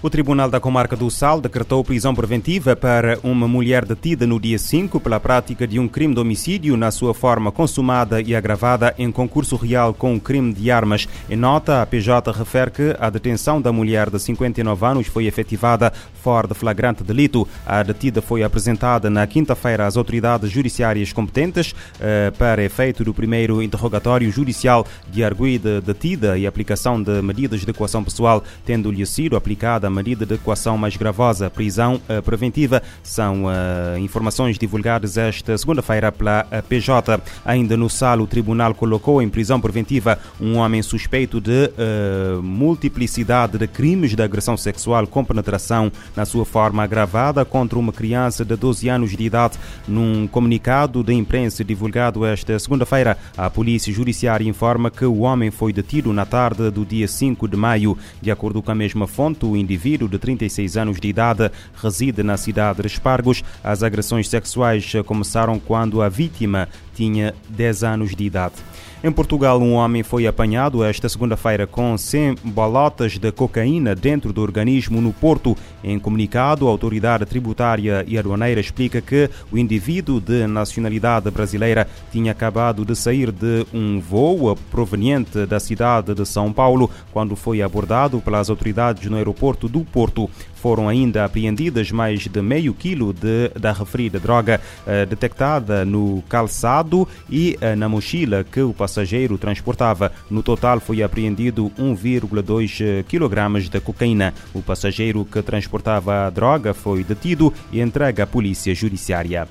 O Tribunal da Comarca do Sal decretou prisão preventiva para uma mulher detida no dia 5 pela prática de um crime de homicídio na sua forma consumada e agravada em concurso real com um crime de armas. Em nota, a PJ refere que a detenção da mulher de 59 anos foi efetivada fora de flagrante delito. A detida foi apresentada na quinta-feira às autoridades judiciárias competentes eh, para efeito do primeiro interrogatório judicial de arguida detida e aplicação de medidas de equação pessoal, tendo-lhe sido aplicada a medida de equação mais gravosa, prisão preventiva. São uh, informações divulgadas esta segunda-feira pela PJ. Ainda no SAL, o tribunal colocou em prisão preventiva um homem suspeito de uh, multiplicidade de crimes de agressão sexual com penetração na sua forma agravada contra uma criança de 12 anos de idade. Num comunicado de imprensa divulgado esta segunda-feira, a Polícia Judiciária informa que o homem foi detido na tarde do dia 5 de maio. De acordo com a mesma fonte, o indivíduo indivíduo de 36 anos de idade reside na cidade de Espargos. As agressões sexuais começaram quando a vítima tinha 10 anos de idade. Em Portugal, um homem foi apanhado esta segunda-feira com 100 balotas de cocaína dentro do organismo no Porto. Em comunicado, a autoridade tributária e aduaneira explica que o indivíduo de nacionalidade brasileira tinha acabado de sair de um voo proveniente da cidade de São Paulo quando foi abordado pelas autoridades no aeroporto do Porto. Foram ainda apreendidas mais de meio quilo de, da referida droga eh, detectada no calçado e eh, na mochila que o passageiro transportava. No total foi apreendido 1,2 kg de cocaína. O passageiro que transportava a droga foi detido e entregue à polícia judiciária.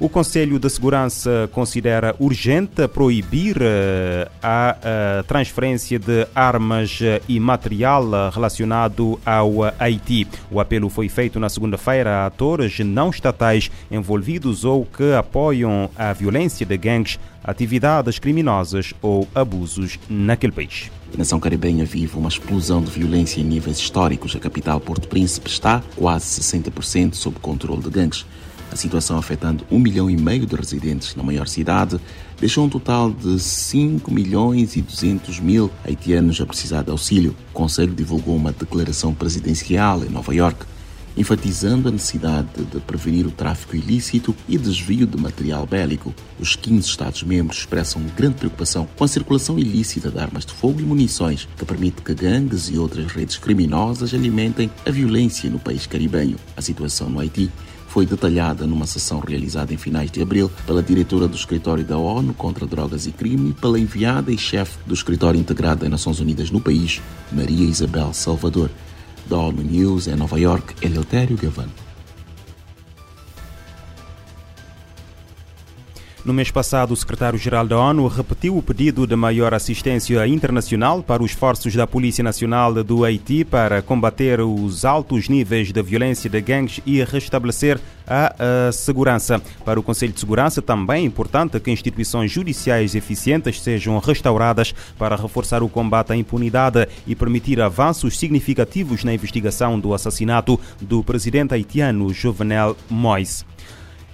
O Conselho de Segurança considera urgente proibir eh, a eh, transferência de armas eh, e material relacionado ao Haiti. O apelo foi feito na segunda-feira a atores não estatais envolvidos ou que apoiam a violência de gangues, atividades criminosas ou abusos naquele país. A nação caribenha vive uma explosão de violência em níveis históricos. A capital Porto Príncipe está quase 60% sob controle de gangues. A situação afetando um milhão e meio de residentes na maior cidade deixou um total de 5 milhões e 200 mil haitianos a precisar de auxílio. O Conselho divulgou uma declaração presidencial em Nova York, enfatizando a necessidade de prevenir o tráfico ilícito e desvio de material bélico. Os 15 Estados-membros expressam grande preocupação com a circulação ilícita de armas de fogo e munições, que permite que gangues e outras redes criminosas alimentem a violência no país caribenho. A situação no Haiti foi detalhada numa sessão realizada em finais de abril pela diretora do Escritório da ONU contra Drogas e Crime e pela enviada e chefe do Escritório Integrado das Nações Unidas no país, Maria Isabel Salvador. Da ONU News em Nova York, Eleutério Gavan. No mês passado, o secretário-geral da ONU repetiu o pedido de maior assistência internacional para os esforços da Polícia Nacional do Haiti para combater os altos níveis de violência de gangues e restabelecer a, a, segurança. Para o Conselho de Segurança, também é importante que instituições judiciais eficientes sejam restauradas para reforçar o combate à impunidade e permitir avanços significativos na investigação do assassinato do presidente haitiano Jovenel Moïse.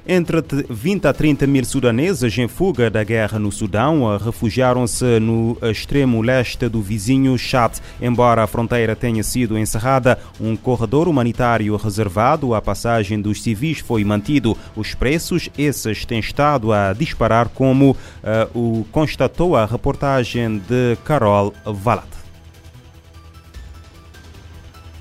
Entre 20 a 30 mil sudaneses em fuga da guerra no Sudão refugiaram-se no extremo leste do vizinho Chad. Embora a fronteira tenha sido encerrada, um corredor humanitário reservado à passagem dos civis foi mantido. Os preços, esses, têm estado a disparar, como uh, o constatou a reportagem de Carol Valat.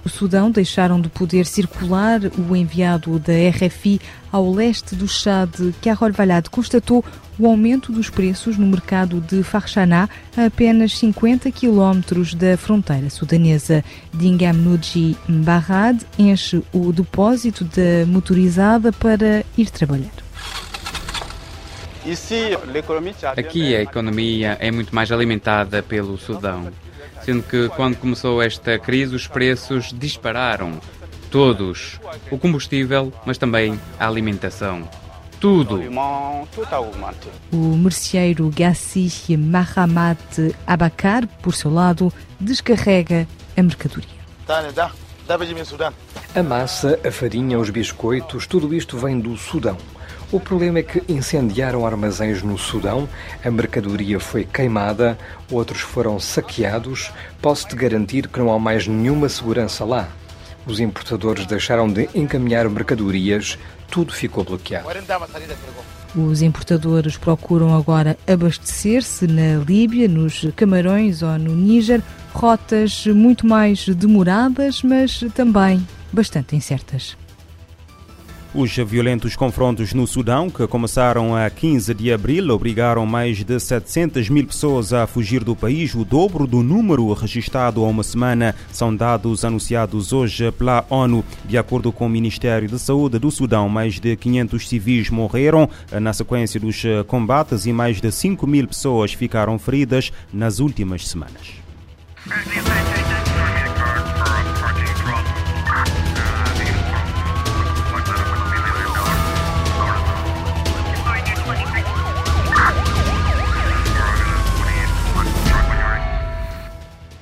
O Sudão deixaram de poder circular. O enviado da RFI ao leste do Chad, Carol Valade, constatou o aumento dos preços no mercado de Farchaná, a apenas 50 quilómetros da fronteira sudanesa. Dingam Nuji Mbarad enche o depósito da motorizada para ir trabalhar. Aqui a economia é muito mais alimentada pelo Sudão sendo que quando começou esta crise os preços dispararam. Todos. O combustível, mas também a alimentação. Tudo. O merceeiro Gassi Mahamat Abakar, por seu lado, descarrega a mercadoria. A massa, a farinha, os biscoitos, tudo isto vem do Sudão. O problema é que incendiaram armazéns no Sudão, a mercadoria foi queimada, outros foram saqueados. Posso-te garantir que não há mais nenhuma segurança lá. Os importadores deixaram de encaminhar mercadorias, tudo ficou bloqueado. Os importadores procuram agora abastecer-se na Líbia, nos Camarões ou no Níger, rotas muito mais demoradas, mas também bastante incertas. Os violentos confrontos no Sudão, que começaram a 15 de abril, obrigaram mais de 700 mil pessoas a fugir do país, o dobro do número registrado há uma semana. São dados anunciados hoje pela ONU. De acordo com o Ministério de Saúde do Sudão, mais de 500 civis morreram na sequência dos combates e mais de 5 mil pessoas ficaram feridas nas últimas semanas.